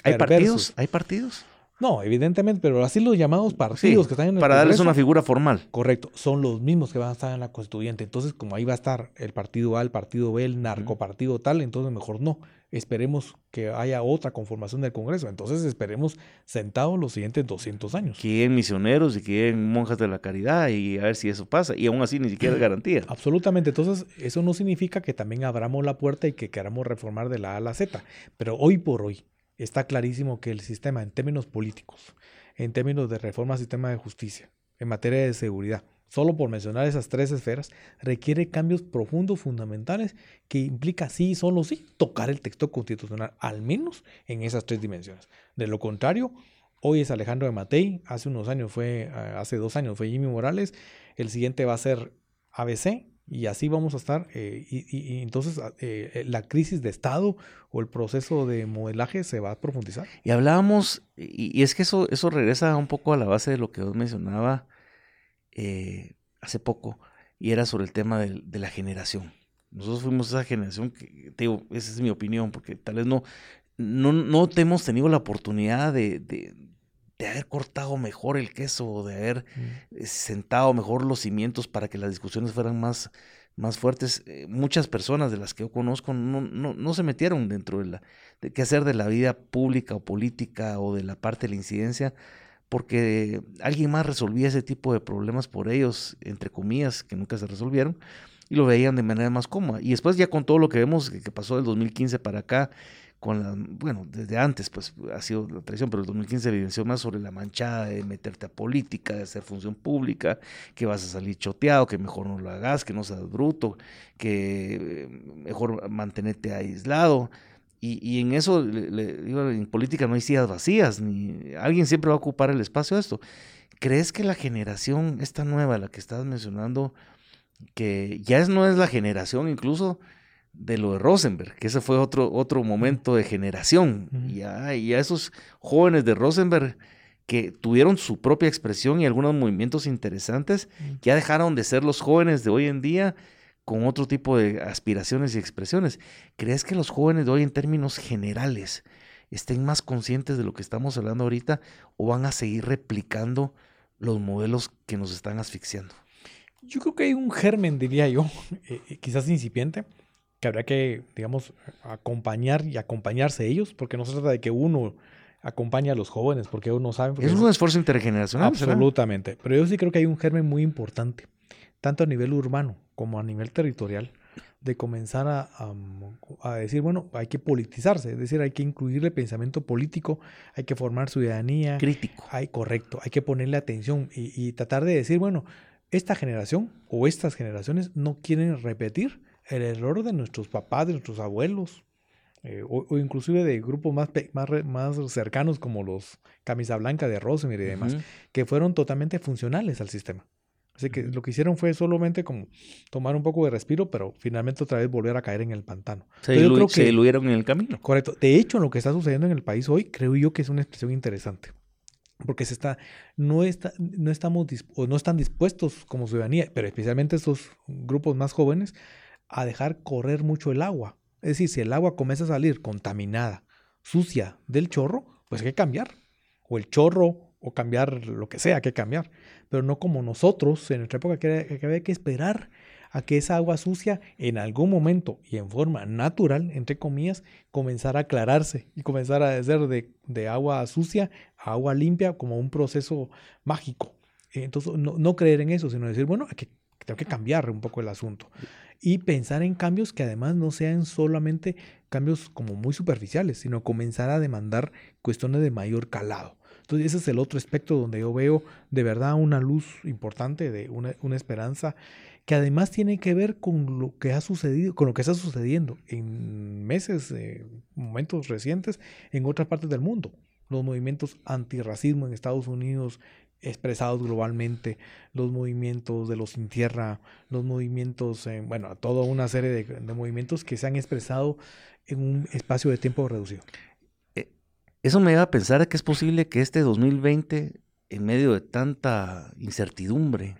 ¿Hay partidos? ¿Hay partidos? No, evidentemente, pero así los llamados partidos que están en el Para darles una figura formal. Correcto, son los mismos que van a estar en la constituyente. Entonces, como ahí va a estar el partido A, el partido B, el narcopartido tal, entonces mejor no. Esperemos que haya otra conformación del Congreso. Entonces, esperemos sentados los siguientes 200 años. Que misioneros y que monjas de la caridad y a ver si eso pasa. Y aún así ni siquiera es garantía. [CLEARS THROAT] Absolutamente. Entonces, eso no significa que también abramos la puerta y que queramos reformar de la A a la Z. Pero hoy por hoy, está clarísimo que el sistema en términos políticos, en términos de reforma al sistema de justicia, en materia de seguridad, solo por mencionar esas tres esferas, requiere cambios profundos, fundamentales, que implica sí, solo sí, tocar el texto constitucional, al menos en esas tres dimensiones. De lo contrario, hoy es Alejandro de Matei, hace unos años fue, hace dos años fue Jimmy Morales, el siguiente va a ser ABC, y así vamos a estar. Eh, y, entonces ah, eh, eh, la crisis de Estado o el proceso de modelaje se va a profundizar. Y hablábamos, y, es que eso, eso regresa un poco a la base de lo que vos mencionaba hace poco, y era sobre el tema de, la generación. Nosotros fuimos esa generación que, te digo, esa es mi opinión, porque tal vez no, no, no hemos tenido la oportunidad de, de haber cortado mejor el queso, o de haber mm. eh, sentado mejor los cimientos para que las discusiones fueran más, más fuertes. Eh, muchas personas de las que yo conozco no, no, no se metieron dentro de la de qué hacer de la vida pública o política o de la parte de la incidencia, porque alguien más resolvía ese tipo de problemas por ellos, entre comillas, que nunca se resolvieron, y lo veían de manera más cómoda. Y después ya con todo lo que vemos que pasó del 2015 para acá, con la, bueno, desde antes pues ha sido la tradición, pero el 2015 evidenció más sobre la manchada de meterte a política, de hacer función pública, que vas a salir choteado, que mejor no lo hagas, que no seas bruto, que eh, mejor mantenerte aislado. Y, en eso, en política no hay sillas vacías, ni alguien siempre va a ocupar el espacio de esto. ¿Crees que la generación, esta nueva, la que estás mencionando, que ya es, no es la generación incluso de lo de Rosenberg, que ese fue otro, otro momento de generación. y, ya, esos jóvenes de Rosenberg que tuvieron su propia expresión y algunos movimientos interesantes, ya dejaron de ser los jóvenes de hoy en día con otro tipo de aspiraciones y expresiones. ¿Crees que los jóvenes de hoy en términos generales estén más conscientes de lo que estamos hablando ahorita o van a seguir replicando los modelos que nos están asfixiando? Yo creo que hay un germen, diría yo, [LAUGHS] eh, eh, quizás incipiente, que habrá que, digamos, acompañar y acompañarse ellos, porque no se trata de que uno acompañe a los jóvenes, porque uno sabe... Es un esfuerzo intergeneracional. Absolutamente, pero yo sí creo que hay un germen muy importante, tanto a nivel urbano como a nivel territorial, de comenzar a, a, decir, bueno, hay que politizarse, es decir, hay que incluirle pensamiento político, hay que formar ciudadanía. Crítico. Hay, correcto, hay que ponerle atención y, y tratar de decir, bueno, esta generación o estas generaciones no quieren repetir el error de nuestros papás, de nuestros abuelos, eh, o, inclusive de grupos más, más, más, cercanos como los Camisa Blanca de Rosemary y demás, que fueron totalmente funcionales al sistema. Así que lo que hicieron fue solamente como tomar un poco de respiro, pero finalmente otra vez volver a caer en el pantano. Se, yo creo que, se diluyeron en el camino. Correcto. De hecho, lo que está sucediendo en el país hoy, creo yo que es una expresión interesante porque se está, no, está, no estamos o no están dispuestos como ciudadanía, pero especialmente estos grupos más jóvenes, a dejar correr mucho el agua. Es decir, si el agua comienza a salir contaminada, sucia del chorro, pues hay que cambiar. O el chorro, o cambiar lo que sea, hay que cambiar. Pero no como nosotros, en nuestra época, que, que había que esperar a que esa agua sucia en algún momento y en forma natural, entre comillas, comenzara a aclararse y comenzara a ser de, agua sucia a agua limpia como un proceso mágico. Entonces, no, no creer en eso, sino decir, bueno, hay que, tengo que cambiar un poco el asunto y pensar en cambios que además no sean solamente cambios como muy superficiales, sino comenzar a demandar cuestiones de mayor calado. Entonces ese es el otro aspecto donde yo veo de verdad una luz importante, de una, una esperanza que además tiene que ver con lo que ha sucedido, con lo que está sucediendo en meses, eh, momentos recientes en otras partes del mundo. Los movimientos antirracismo en Estados Unidos, expresados globalmente, los movimientos de los sin tierra, los movimientos, bueno, toda una serie de, movimientos que se han expresado en un espacio de tiempo reducido. Eso me lleva a pensar que es posible que este 2020, en medio de tanta incertidumbre,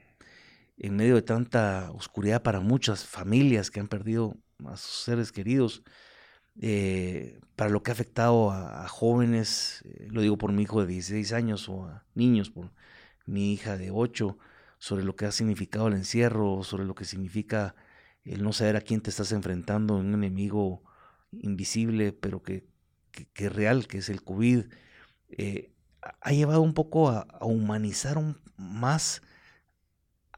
en medio de tanta oscuridad para muchas familias que han perdido a sus seres queridos, eh, para lo que ha afectado a, jóvenes, eh, lo digo por mi hijo de 16 años o a niños, por mi hija de 8, sobre lo que ha significado el encierro, sobre lo que significa el no saber a quién te estás enfrentando, un enemigo invisible, pero que, que, real, que es el COVID, eh, ha llevado un poco a, humanizar más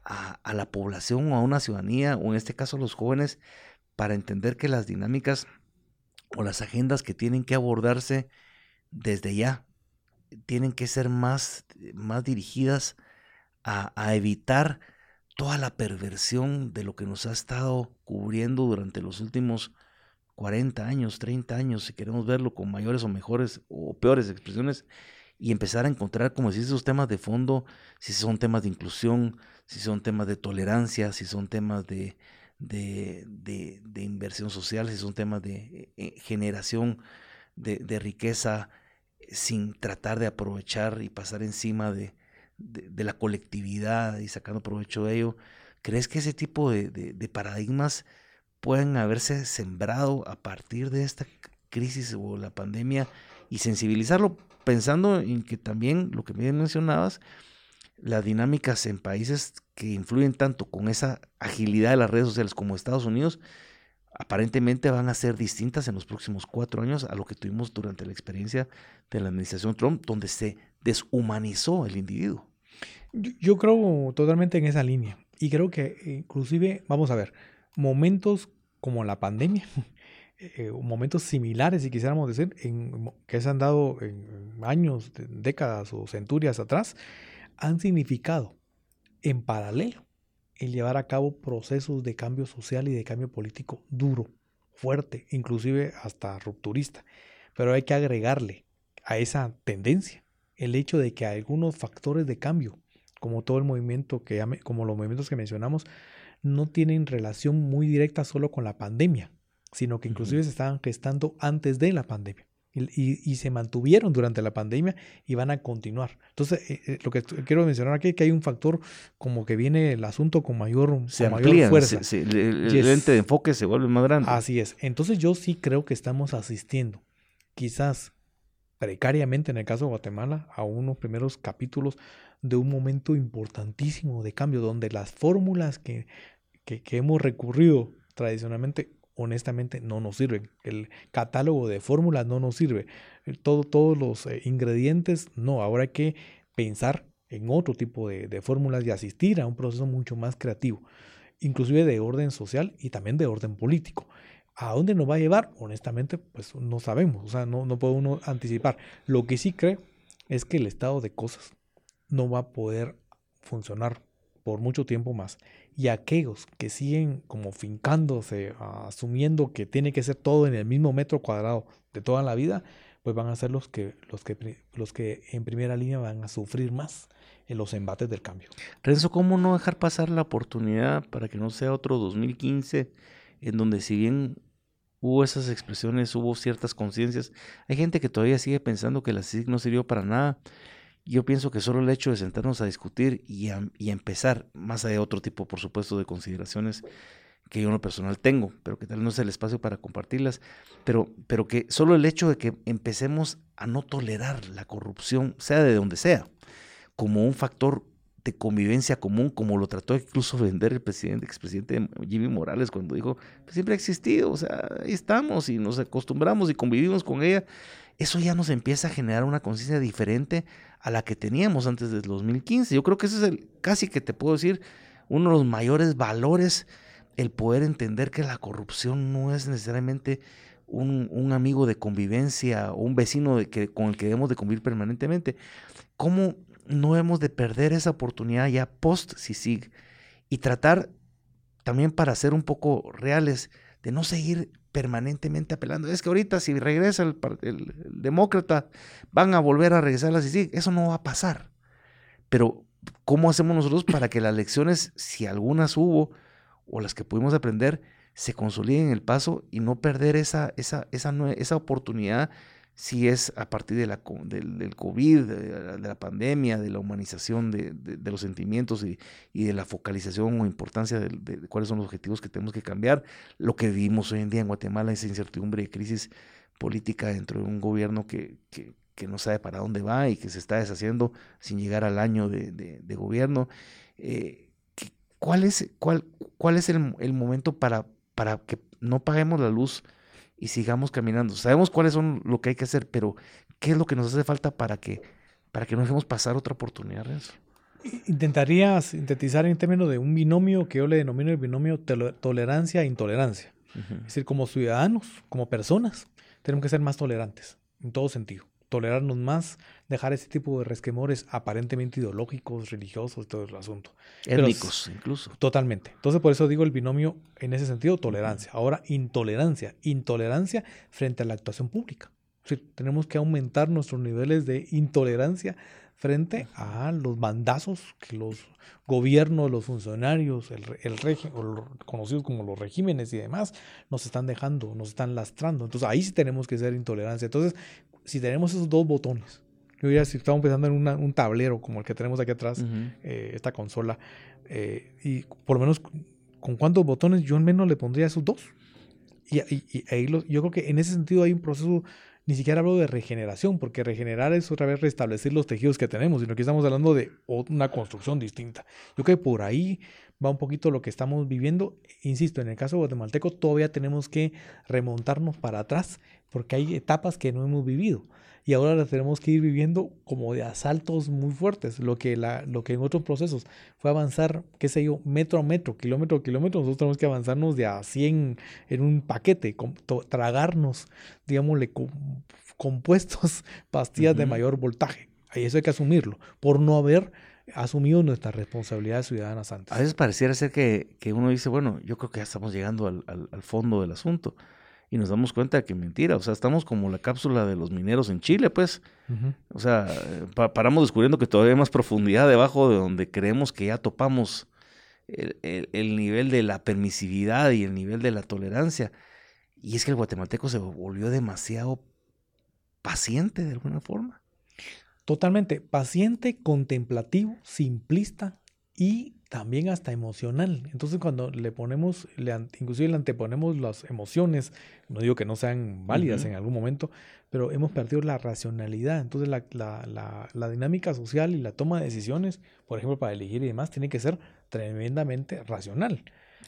a, a, la población o a una ciudadanía, o en este caso a los jóvenes, para entender que las dinámicas o las agendas que tienen que abordarse desde ya tienen que ser más, más dirigidas a, a evitar toda la perversión de lo que nos ha estado cubriendo durante los últimos 40 años, 30 años, si queremos verlo con mayores o mejores o peores expresiones, y empezar a encontrar, como si esos temas de fondo, si son temas de inclusión, si son temas de tolerancia, si son temas de, de, de, inversión social, si son temas de eh, eh, generación de, de, riqueza sin tratar de aprovechar y pasar encima de, la colectividad y sacando provecho de ello. ¿Crees que ese tipo de, paradigmas pueden haberse sembrado a partir de esta crisis o la pandemia y sensibilizarlo pensando en que también lo que me mencionabas, las dinámicas en países que influyen tanto con esa agilidad de las redes sociales como Estados Unidos, aparentemente van a ser distintas en los próximos cuatro años a lo que tuvimos durante la experiencia de la administración Trump, donde se deshumanizó el individuo. Yo, creo totalmente en esa línea y creo que inclusive, vamos a ver, momentos como la pandemia, [LAUGHS] eh, momentos similares, si quisiéramos decir, que se han dado en años, décadas o centurias atrás, han significado en paralelo el llevar a cabo procesos de cambio social y de cambio político duro, fuerte, inclusive hasta rupturista. Pero hay que agregarle a esa tendencia el hecho de que algunos factores de cambio, como todo el movimiento que como los movimientos que mencionamos, no tienen relación muy directa solo con la pandemia, sino que inclusive se estaban gestando antes de la pandemia y, se mantuvieron durante la pandemia y van a continuar. Entonces, eh, eh, lo que quiero mencionar aquí es que hay un factor como que viene el asunto con mayor, se mayor fuerza. el, lente de enfoque se vuelve más grande. Así es. Entonces, yo sí creo que estamos asistiendo, quizás precariamente en el caso de Guatemala, a unos primeros capítulos de un momento importantísimo de cambio, donde las fórmulas que, que hemos recurrido tradicionalmente honestamente no nos sirven. El catálogo de fórmulas no nos sirve. Todo, todos los eh, ingredientes, no. Ahora hay que pensar en otro tipo de, fórmulas y asistir a un proceso mucho más creativo, inclusive de orden social y también de orden político. ¿A dónde nos va a llevar? Honestamente, pues no sabemos, o sea, no, no puede uno anticipar. Lo que sí creo es que el estado de cosas no va a poder funcionar por mucho tiempo más. Y aquellos que siguen como fincándose, asumiendo que tiene que ser todo en el mismo metro cuadrado de toda la vida, pues van a ser los que, los que, los que en primera línea van a sufrir más en los embates del cambio. Renzo, ¿cómo no dejar pasar la oportunidad para que no sea otro 2015 en donde si bien hubo esas expresiones, hubo ciertas conciencias, hay gente que todavía sigue pensando que la CIC no sirvió para nada yo pienso que solo el hecho de sentarnos a discutir y, a, empezar, más allá de otro tipo, por supuesto, de consideraciones que yo en lo personal tengo, pero que tal no es el espacio para compartirlas, pero, pero que solo el hecho de que empecemos a no tolerar la corrupción, sea de donde sea, como un factor de convivencia común, como lo trató incluso vender el presidente, expresidente Jimmy Morales, cuando dijo, pues siempre ha existido, o sea, ahí estamos y nos acostumbramos y convivimos con ella, eso ya nos empieza a generar una conciencia diferente a la que teníamos antes del 2015. Yo creo que ese es el, casi que te puedo decir, uno de los mayores valores, el poder entender que la corrupción no es necesariamente un, amigo de convivencia o un vecino de que, con el que debemos de convivir permanentemente. ¿Cómo no hemos de perder esa oportunidad ya post CICIG y tratar también para ser un poco reales de no seguir permanentemente apelando. Es que ahorita si regresa el, demócrata, van a volver a regresar a la Eso no va a pasar. Pero, ¿cómo hacemos nosotros para que las lecciones, si algunas hubo, o las que pudimos aprender, se consoliden en el paso y no perder esa, esa, esa, esa oportunidad si es a partir de la, del, COVID, de la, pandemia, de la humanización de, los sentimientos y, de la focalización o importancia de, cuáles son los objetivos que tenemos que cambiar. Lo que vivimos hoy en día en Guatemala, esa incertidumbre y crisis política dentro de un gobierno que, no sabe para dónde va y que se está deshaciendo sin llegar al año de, gobierno. Eh, ¿cuál, es, cuál, ¿Cuál es el, el momento para, para que no paguemos la luz? Y sigamos caminando. Sabemos cuáles son lo que hay que hacer, pero ¿qué es lo que nos hace falta para que, para que no dejemos pasar otra oportunidad, Renzo? Intentaría sintetizar en términos de un binomio que yo le denomino el binomio tolerancia e intolerancia. Es decir, como ciudadanos, como personas, tenemos que ser más tolerantes, en todo sentido tolerarnos más, dejar ese tipo de resquemores aparentemente ideológicos, religiosos, todo el asunto. Étnicos, incluso. Totalmente. Entonces, por eso digo el binomio en ese sentido, tolerancia. Ahora, intolerancia. Intolerancia frente a la actuación pública. Es decir, tenemos que aumentar nuestros niveles de intolerancia frente a los mandazos que los gobiernos, los funcionarios, el, el régimen, conocidos como los regímenes y demás, nos están dejando, nos están lastrando. Entonces ahí sí tenemos que ser intolerancia. Entonces, si tenemos esos dos botones, yo diría si estamos pensando en un tablero como el que tenemos aquí atrás, eh, esta consola, eh, y por lo menos con cuántos botones yo al menos le pondría esos dos. Y, ahí yo creo que en ese sentido hay un proceso Ni siquiera hablo de regeneración, porque regenerar es otra vez restablecer los tejidos que tenemos, sino que estamos hablando de una construcción distinta. Yo creo que por ahí va un poquito lo que estamos viviendo. Insisto, en el caso guatemalteco todavía tenemos que remontarnos para atrás, porque hay etapas que no hemos vivido y ahora las tenemos que ir viviendo como de asaltos muy fuertes. Lo que, la, lo que en otros procesos fue avanzar, qué sé yo, metro a metro, kilómetro a kilómetro, nosotros tenemos que avanzarnos de a 100 en un paquete, tragarnos, digámosle, compuestos, [LAUGHS] pastillas de mayor voltaje. Ahí eso hay que asumirlo, por no haber asumido nuestras responsabilidades ciudadanas antes. A veces pareciera ser que, que uno dice, bueno, yo creo que ya estamos llegando al, al fondo del asunto y nos damos cuenta de que mentira, o sea, estamos como la cápsula de los mineros en Chile, pues. O sea, paramos descubriendo que todavía hay más profundidad debajo de donde creemos que ya topamos el, nivel de la permisividad y el nivel de la tolerancia. Y es que el guatemalteco se volvió demasiado paciente de alguna forma. Totalmente, paciente, contemplativo, simplista y también hasta emocional. Entonces cuando le ponemos, le, inclusive le anteponemos las emociones, no digo que no sean válidas en algún momento, pero hemos perdido la racionalidad. Entonces la, la, la, dinámica social y la toma de decisiones, por ejemplo, para elegir y demás, tiene que ser tremendamente racional.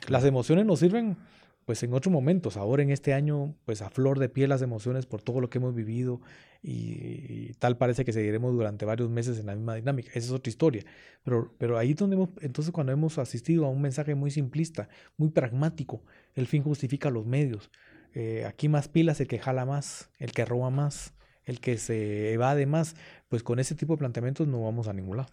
Las emociones nos sirven pues en otros momentos, ahora en este año, pues a flor de piel las emociones por todo lo que hemos vivido y, tal parece que seguiremos durante varios meses en la misma dinámica. Esa es otra historia. Pero, pero ahí donde hemos, entonces cuando hemos asistido a un mensaje muy simplista, muy pragmático, el fin justifica los medios. Eh, aquí más pilas el que jala más, el que roba más, el que se evade más, pues con ese tipo de planteamientos no vamos a ningún lado.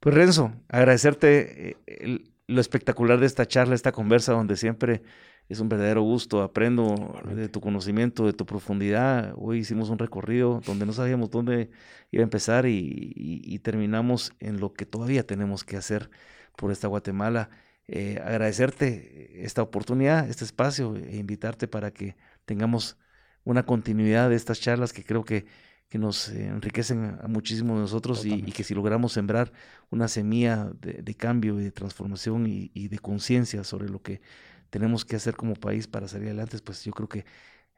Pues Renzo, agradecerte eh, lo espectacular de esta charla, esta conversa donde siempre es un verdadero gusto, aprendo de tu conocimiento, de tu profundidad. Hoy hicimos un recorrido donde no sabíamos dónde iba a empezar y, terminamos en lo que todavía tenemos que hacer por esta Guatemala. Eh, agradecerte esta oportunidad, este espacio e invitarte para que tengamos una continuidad de estas charlas que creo que, que nos enriquecen a muchísimos de nosotros y, que si logramos sembrar una semilla de, cambio y de transformación y, y de conciencia sobre lo que tenemos que hacer como país para salir adelante, pues yo creo que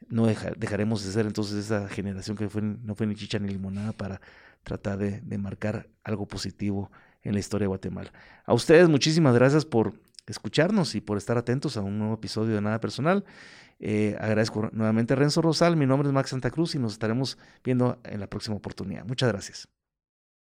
no dejaremos de ser entonces esa generación que fue, no fue ni chicha ni limonada para tratar de, marcar algo positivo en la historia de Guatemala. A ustedes muchísimas gracias por escucharnos y por estar atentos a un nuevo episodio de Nada Personal. Eh, agradezco nuevamente a Renzo Rosal, mi nombre es Max Santa Cruz y nos estaremos viendo en la próxima oportunidad. Muchas gracias.